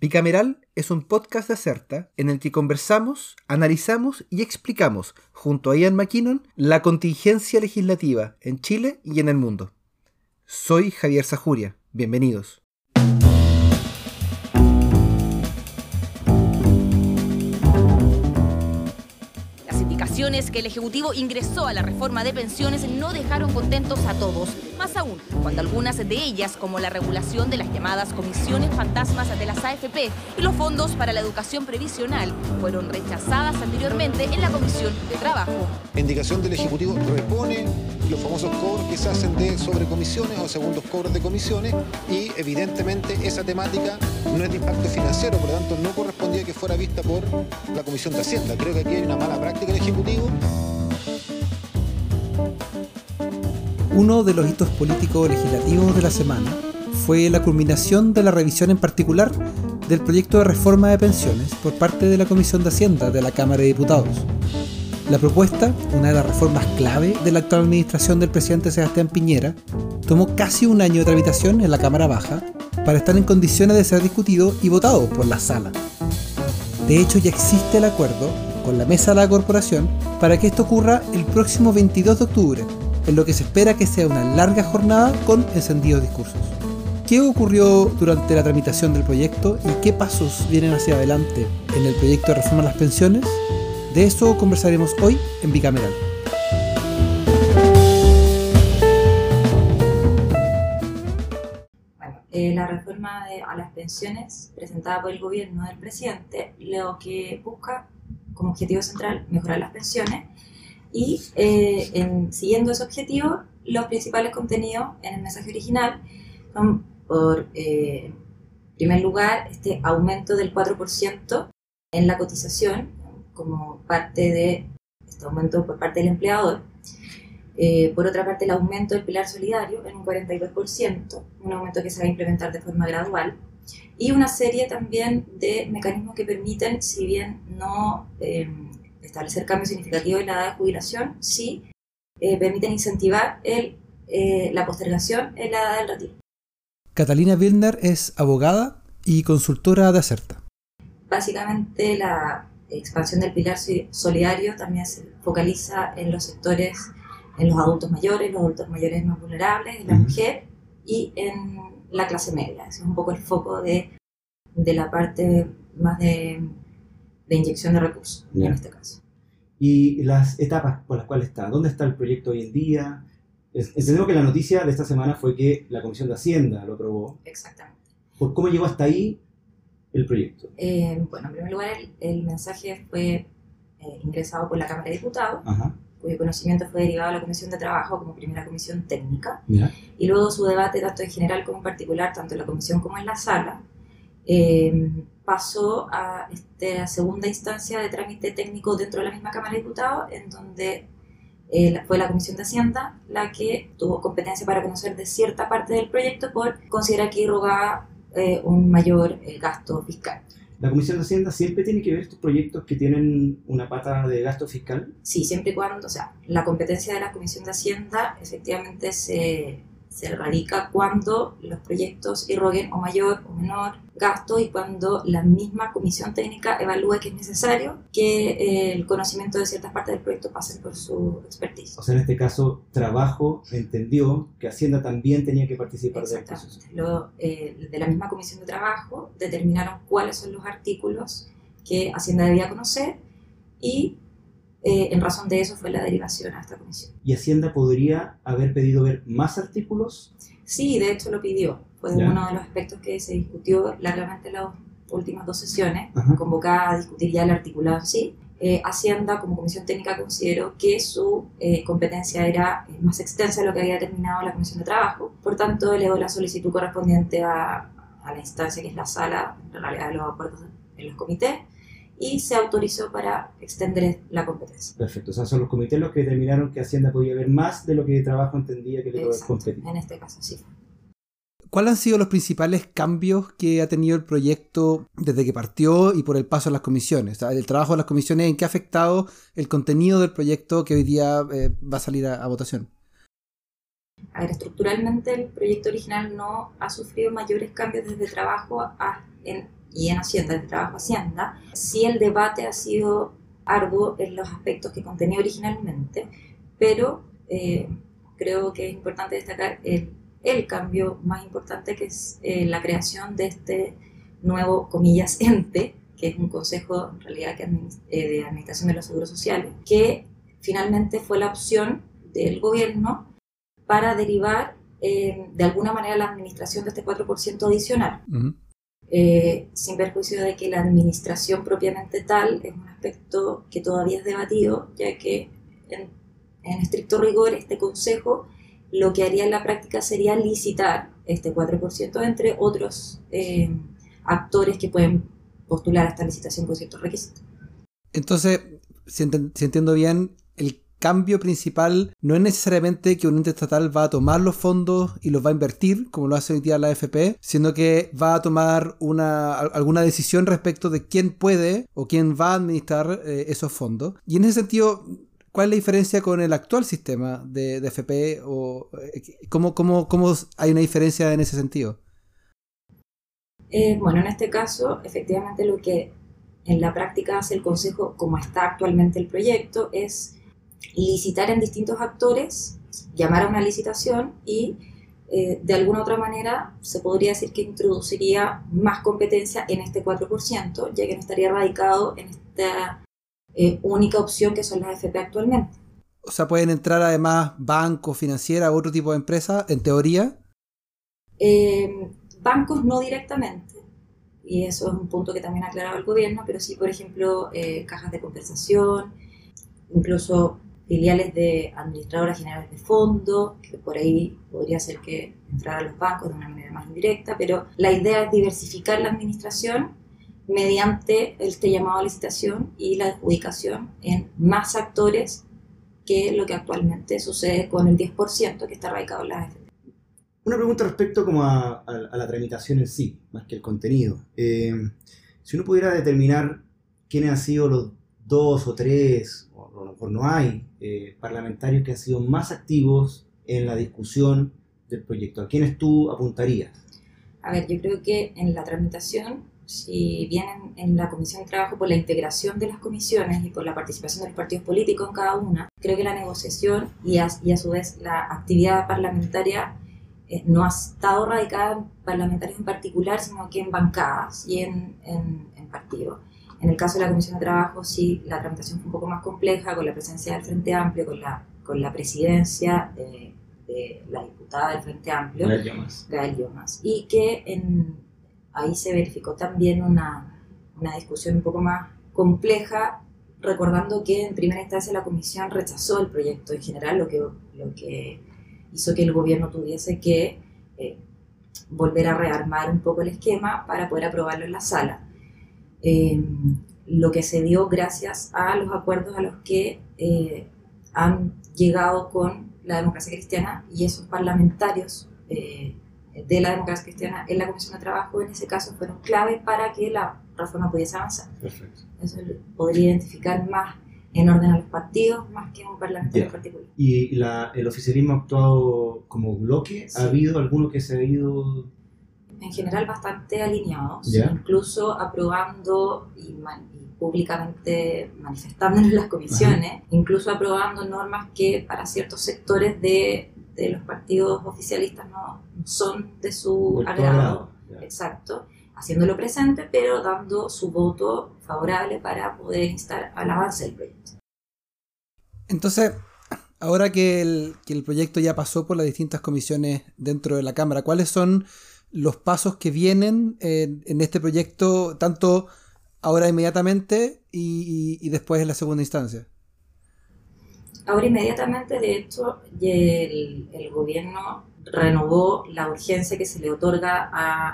Bicameral es un podcast de Acerta en el que conversamos, analizamos y explicamos, junto a Ian McKinnon, la contingencia legislativa en Chile y en el mundo. Soy Javier Sajuria. Bienvenidos. Que el Ejecutivo ingresó a la reforma de pensiones no dejaron contentos a todos. Más aún, cuando algunas de ellas, como la regulación de las llamadas comisiones fantasmas de las AFP y los fondos para la educación previsional, fueron rechazadas anteriormente en la Comisión de Trabajo. indicación del Ejecutivo repone los famosos cobros que se hacen de sobrecomisiones o segundos cobros de comisiones y evidentemente esa temática no es de impacto financiero, por lo tanto no correspondía que fuera vista por la Comisión de Hacienda. Creo que aquí hay una mala práctica del Ejecutivo. Uno de los hitos políticos legislativos de la semana fue la culminación de la revisión en particular del proyecto de reforma de pensiones por parte de la Comisión de Hacienda de la Cámara de Diputados. La propuesta, una de las reformas clave de la actual administración del presidente Sebastián Piñera, tomó casi un año de tramitación en la Cámara Baja para estar en condiciones de ser discutido y votado por la sala. De hecho, ya existe el acuerdo con la mesa de la corporación para que esto ocurra el próximo 22 de octubre, en lo que se espera que sea una larga jornada con encendidos discursos. ¿Qué ocurrió durante la tramitación del proyecto y qué pasos vienen hacia adelante en el proyecto de reforma a las pensiones? De eso conversaremos hoy en Bicameral. Bueno, eh, la reforma a las pensiones presentada por el gobierno del presidente lo que busca como objetivo central mejorar las pensiones y eh, en, siguiendo ese objetivo los principales contenidos en el mensaje original son por eh, primer lugar este aumento del 4% en la cotización como parte de este aumento por parte del empleador. Eh, por otra parte, el aumento del pilar solidario en un 42%, un aumento que se va a implementar de forma gradual. Y una serie también de mecanismos que permiten, si bien no em, establecer cambios significativos en la edad de jubilación, sí eh, permiten incentivar el, eh, la postergación en la edad del retiro. Catalina Wilner es abogada y consultora de Acerta. Básicamente la expansión del pilar solidario también se focaliza en los sectores, en los adultos mayores, los adultos mayores más vulnerables, en la mujer y en la clase media. Ese es un poco el foco de, de la parte más de, de inyección de recursos en este caso. ¿Y las etapas por las cuales está? ¿Dónde está el proyecto hoy en día? Entendemos que la noticia de esta semana fue que la Comisión de Hacienda lo aprobó. Exactamente. ¿Por cómo llegó hasta ahí el proyecto? Eh, bueno, en primer lugar, el, mensaje fue eh, ingresado por la Cámara de Diputados, cuyo conocimiento fue derivado a la Comisión de Trabajo como primera comisión técnica, y luego su debate, tanto en general como en particular, tanto en la comisión como en la sala, eh, pasó a esta segunda instancia de trámite técnico dentro de la misma Cámara de Diputados, en donde fue la Comisión de Hacienda la que tuvo competencia para conocer de cierta parte del proyecto por considerar que irrogaba eh, un mayor eh, gasto fiscal. ¿La Comisión de Hacienda siempre tiene que ver estos proyectos que tienen una pata de gasto fiscal? Sí, siempre y cuando, o sea, la competencia de la Comisión de Hacienda efectivamente se, se radica cuando los proyectos irroguen o mayor o menor gasto y cuando la misma comisión técnica evalúe que es necesario que eh, el conocimiento de ciertas partes del proyecto pase por su expertise. O sea, en este caso, Trabajo entendió que Hacienda también tenía que participar del proceso. Lo, eh, de la misma comisión de Trabajo determinaron cuáles son los artículos que Hacienda debía conocer y eh, en razón de eso fue la derivación a esta comisión. ¿Y Hacienda podría haber pedido ver más artículos? Sí, de hecho lo pidió. Fue uno de los aspectos que se discutió largamente en las últimas dos sesiones, convocada a discutir ya el articulado en sí. Eh, Hacienda como comisión técnica consideró que su eh, competencia era más extensa de lo que había determinado la Comisión de Trabajo. Por tanto, elevó la solicitud correspondiente a, a la instancia que es la sala, en realidad de los acuerdos en los comités, y se autorizó para extender la competencia. Perfecto, o sea, son los comités los que determinaron que Hacienda podía ver más de lo que Trabajo entendía que le competía. En este caso, sí. ¿Cuáles han sido los principales cambios que ha tenido el proyecto desde que partió y por el paso a las comisiones? el trabajo de las comisiones, ¿en qué ha afectado el contenido del proyecto que hoy día eh, va a salir a, votación? A ver, estructuralmente el proyecto original no ha sufrido mayores cambios desde trabajo a, en y en Hacienda, el Trabajo Hacienda, sí el debate ha sido arduo en los aspectos que contenía originalmente, pero eh, creo que es importante destacar el, el cambio más importante que es eh, la creación de este nuevo, comillas, ente, que es un consejo en realidad que eh, de administración de los seguros sociales, que finalmente fue la opción del gobierno para derivar de alguna manera la administración de este 4% adicional. Eh, sin perjuicio de que la administración propiamente tal es un aspecto que todavía es debatido, ya que en, estricto rigor este consejo lo que haría en la práctica sería licitar este 4% entre otros eh, actores que pueden postular a esta licitación con ciertos requisitos. Entonces, si entiendo bien, el cambio principal no es necesariamente que un ente estatal va a tomar los fondos y los va a invertir, como lo hace hoy día la AFP, sino que va a tomar una, alguna decisión respecto de quién puede o quién va a administrar eh, esos fondos. Y en ese sentido, ¿cuál es la diferencia con el actual sistema de, AFP? O, eh, ¿cómo, cómo, cómo, hay una diferencia en ese sentido? Eh, bueno, en este caso, efectivamente lo que en la práctica hace el Consejo, como está actualmente el proyecto, es licitar en distintos actores, llamar a una licitación y eh, de alguna otra manera se podría decir que introduciría más competencia en este 4%, ya que no estaría radicado en esta eh, única opción que son las FP actualmente. O sea, pueden entrar además bancos, financieras, otro tipo de empresas, en teoría. Eh, bancos no directamente, y eso es un punto que también ha aclarado el gobierno, pero sí, por ejemplo, cajas de compensación, incluso filiales de administradoras generales de fondo, que por ahí podría ser que entrara a los bancos de una manera más indirecta, pero la idea es diversificar la administración mediante este llamado a licitación y la adjudicación en más actores que lo que actualmente sucede con el 10% que está radicado en la AFP. Una pregunta respecto como a, la tramitación en sí, más que el contenido. Eh, si uno pudiera determinar quiénes han sido los dos o tres, o a lo mejor no hay, eh, parlamentarios que han sido más activos en la discusión del proyecto. ¿A quiénes tú apuntarías? A ver, yo creo que en la tramitación, si bien en, la Comisión de Trabajo por la integración de las comisiones y por la participación de los partidos políticos en cada una, creo que la negociación y a, su vez la actividad parlamentaria eh, no ha estado radicada en parlamentarios en particular, sino que en bancadas y en partidos. En el caso de la Comisión de Trabajo, sí, la tramitación fue un poco más compleja, con la presencia del Frente Amplio, con la, con la presidencia de, la diputada del Frente Amplio, Gael Yomas, y que en, ahí se verificó también una, una discusión un poco más compleja, recordando que en primera instancia la Comisión rechazó el proyecto en general, lo que, lo que hizo que el gobierno tuviese que eh, volver a rearmar un poco el esquema para poder aprobarlo en la sala. Eh, lo que se dio gracias a los acuerdos a los que eh, han llegado con la democracia cristiana y esos parlamentarios eh, de la democracia cristiana en la Comisión de Trabajo en ese caso fueron clave para que la reforma pudiese avanzar. Perfecto. Eso podría identificar más en orden a los partidos más que un parlamentario en particular. ¿Y la, el oficialismo ha actuado como bloque? ¿Ha habido alguno que se ha ido en general bastante alineados, incluso aprobando y, públicamente manifestando en las comisiones, incluso aprobando normas que para ciertos sectores de, de los partidos oficialistas no son de su agrado. Exacto haciéndolo presente, pero dando su voto favorable para poder instar al avance del proyecto. Entonces, ahora que el, que el proyecto ya pasó por las distintas comisiones dentro de la Cámara, ¿cuáles son los pasos que vienen en, este proyecto, tanto ahora inmediatamente y, después en la segunda instancia? Ahora inmediatamente, de hecho, el, gobierno renovó la urgencia que se le otorga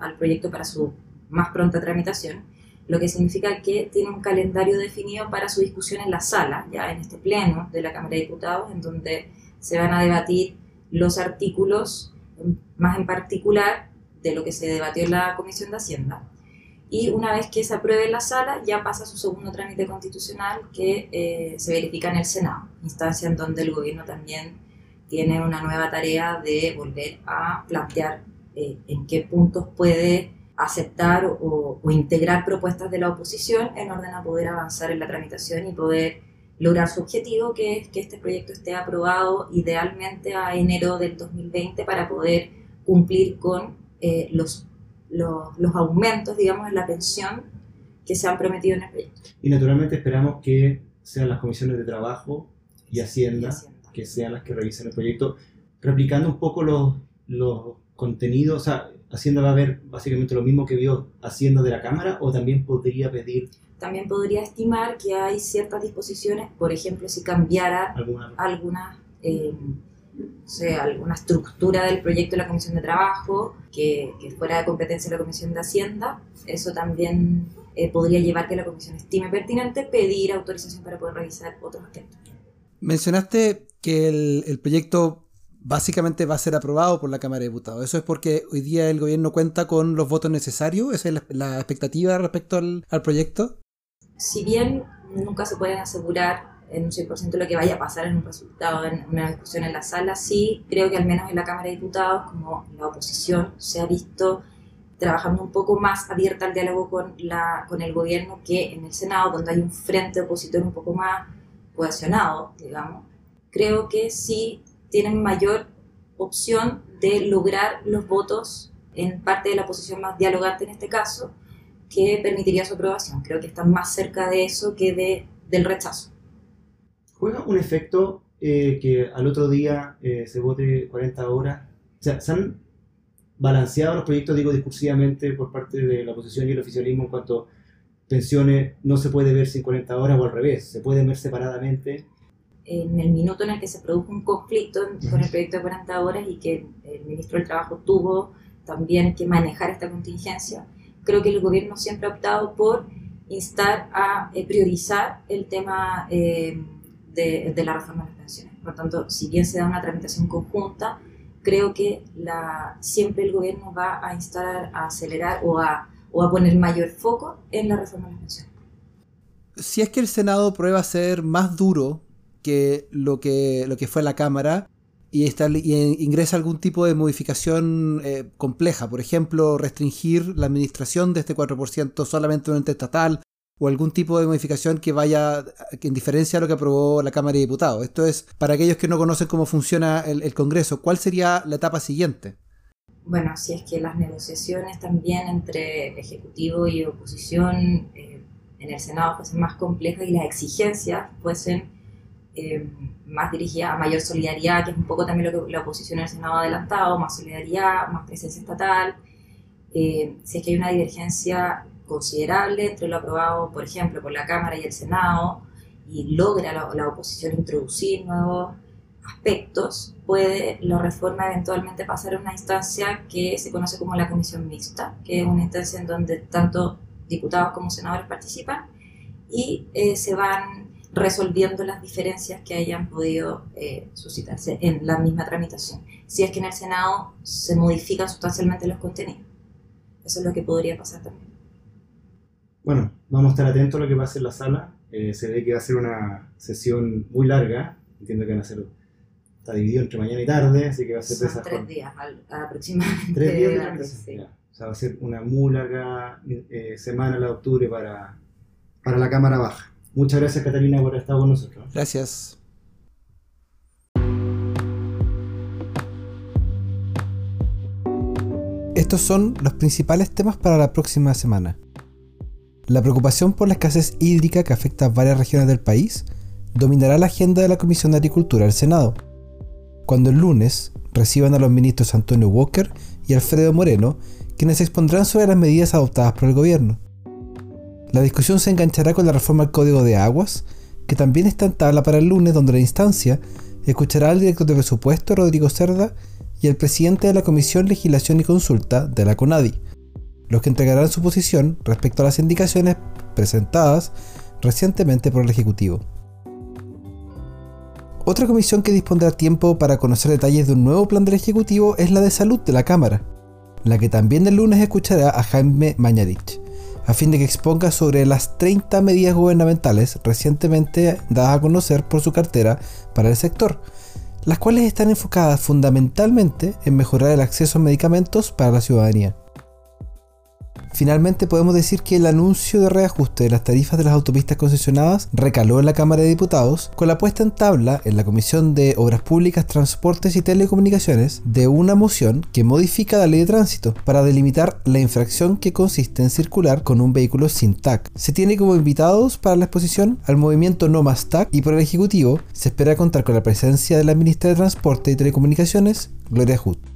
al proyecto para su más pronta tramitación, lo que significa que tiene un calendario definido para su discusión en la sala, ya en este pleno de la Cámara de Diputados, en donde se van a debatir los artículos, más en particular de lo que se debatió en la Comisión de Hacienda. Y una vez que se apruebe en la sala, ya pasa su segundo trámite constitucional que eh, se verifica en el Senado, instancia en donde el gobierno también tiene una nueva tarea de volver a plantear eh, en qué puntos puede aceptar o, integrar propuestas de la oposición en orden a poder avanzar en la tramitación y poder lograr su objetivo, que es que este proyecto esté aprobado idealmente a enero del 2020 para poder cumplir con eh, los, los, los, aumentos, digamos, en la pensión que se han prometido en el proyecto. Y naturalmente esperamos que sean las comisiones de trabajo y Hacienda, que sean las que revisen el proyecto, replicando un poco los, los contenidos, o sea, Hacienda va a ver básicamente lo mismo que vio Hacienda de la Cámara o también podría pedir... También podría estimar que hay ciertas disposiciones, por ejemplo, si cambiara alguna, eh, sea, alguna estructura del proyecto de la Comisión de Trabajo que, que fuera de competencia de la Comisión de Hacienda, eso también eh, podría llevar que la Comisión estime pertinente pedir autorización para poder revisar otros aspectos. Mencionaste que el, el proyecto básicamente va a ser aprobado por la Cámara de Diputados. ¿Eso es porque hoy día el gobierno cuenta con los votos necesarios? ¿Esa es la, expectativa respecto al, proyecto? Si bien nunca se pueden asegurar en un 100% lo que vaya a pasar en un resultado, en una discusión en la sala, sí creo que al menos en la Cámara de Diputados, como la oposición se ha visto trabajando un poco más abierta al diálogo con, la, con el gobierno que en el Senado, donde hay un frente opositor un poco más cohesionado, digamos. Creo que sí tienen mayor opción de lograr los votos en parte de la oposición más dialogante en este caso, que permitiría su aprobación. Creo que están más cerca de eso que de, del rechazo. ¿Juega un efecto eh, que al otro día eh, se vote 40 horas? O sea, ¿se han balanceado los proyectos, digo, discursivamente por parte de la oposición y el oficialismo en cuanto a pensiones no se puede ver sin 40 horas o al revés, se pueden ver separadamente en el minuto en el que se produjo un conflicto con el proyecto de 40 horas y que el ministro del Trabajo tuvo también que manejar esta contingencia, creo que el gobierno siempre ha optado por instar a eh, priorizar el tema eh, de, la reforma de las pensiones. Por tanto, si bien se da una tramitación conjunta, creo que siempre el gobierno va a instar a acelerar o a, a poner mayor foco en la reforma de las pensiones. Si es que el Senado prueba ser más duro que lo que, fue la Cámara y, ingresa algún tipo de modificación eh, compleja, por ejemplo, restringir la administración de este 4% solamente en un ente estatal o algún tipo de modificación que vaya en diferencia a lo que aprobó la Cámara de Diputados. Esto es, para aquellos que no conocen cómo funciona el, Congreso, ¿cuál sería la etapa siguiente? Bueno, si es que las negociaciones también entre Ejecutivo y oposición eh, en el Senado fuesen más complejas y las exigencias fuesen eh, más dirigida a mayor solidaridad, que es un poco también lo que la oposición en el Senado ha adelantado, más solidaridad, más presencia estatal. Eh, si es que hay una divergencia considerable entre lo aprobado, por ejemplo, por la Cámara y el Senado, y logra la, oposición introducir nuevos aspectos, puede la reforma eventualmente pasar a una instancia que se conoce como la comisión mixta, que es una instancia en donde tanto diputados como senadores participan y eh, se van resolviendo las diferencias que hayan podido eh, suscitarse en la misma tramitación. Si es que en el Senado se modifican sustancialmente los contenidos. Eso es lo que podría pasar también. Bueno, vamos a estar atentos a lo que pase en la sala. Eh, se ve que va a ser una sesión muy larga. Entiendo que van a ser está dividido entre mañana y tarde, así que va a ser Son tres días aproximadamente. Tres días O sea, va a ser una muy larga eh, semana la de octubre para, para la Cámara Baja. Muchas gracias Catalina por estar con nosotros. Gracias. Estos son los principales temas para la próxima semana. La preocupación por la escasez hídrica que afecta a varias regiones del país dominará la agenda de la Comisión de Agricultura del Senado, cuando el lunes reciban a los ministros Antonio Walker y Alfredo Moreno, quienes expondrán sobre las medidas adoptadas por el gobierno. La discusión se enganchará con la reforma al Código de Aguas, que también está en tabla para el lunes, donde la instancia escuchará al director de presupuesto, Rodrigo Cerda, y al presidente de la Comisión Legislación y Consulta de la CONADI, los que entregarán su posición respecto a las indicaciones presentadas recientemente por el Ejecutivo. Otra comisión que dispondrá tiempo para conocer detalles de un nuevo plan del Ejecutivo es la de salud de la Cámara, la que también el lunes escuchará a Jaime Mañadich a fin de que exponga sobre las 30 medidas gubernamentales recientemente dadas a conocer por su cartera para el sector, las cuales están enfocadas fundamentalmente en mejorar el acceso a medicamentos para la ciudadanía. Finalmente podemos decir que el anuncio de reajuste de las tarifas de las autopistas concesionadas recaló en la Cámara de Diputados con la puesta en tabla en la Comisión de Obras Públicas, Transportes y Telecomunicaciones de una moción que modifica la ley de tránsito para delimitar la infracción que consiste en circular con un vehículo sin TAC. Se tiene como invitados para la exposición al movimiento No Más TAC y por el Ejecutivo se espera contar con la presencia de la ministra de Transporte y Telecomunicaciones, Gloria Hood.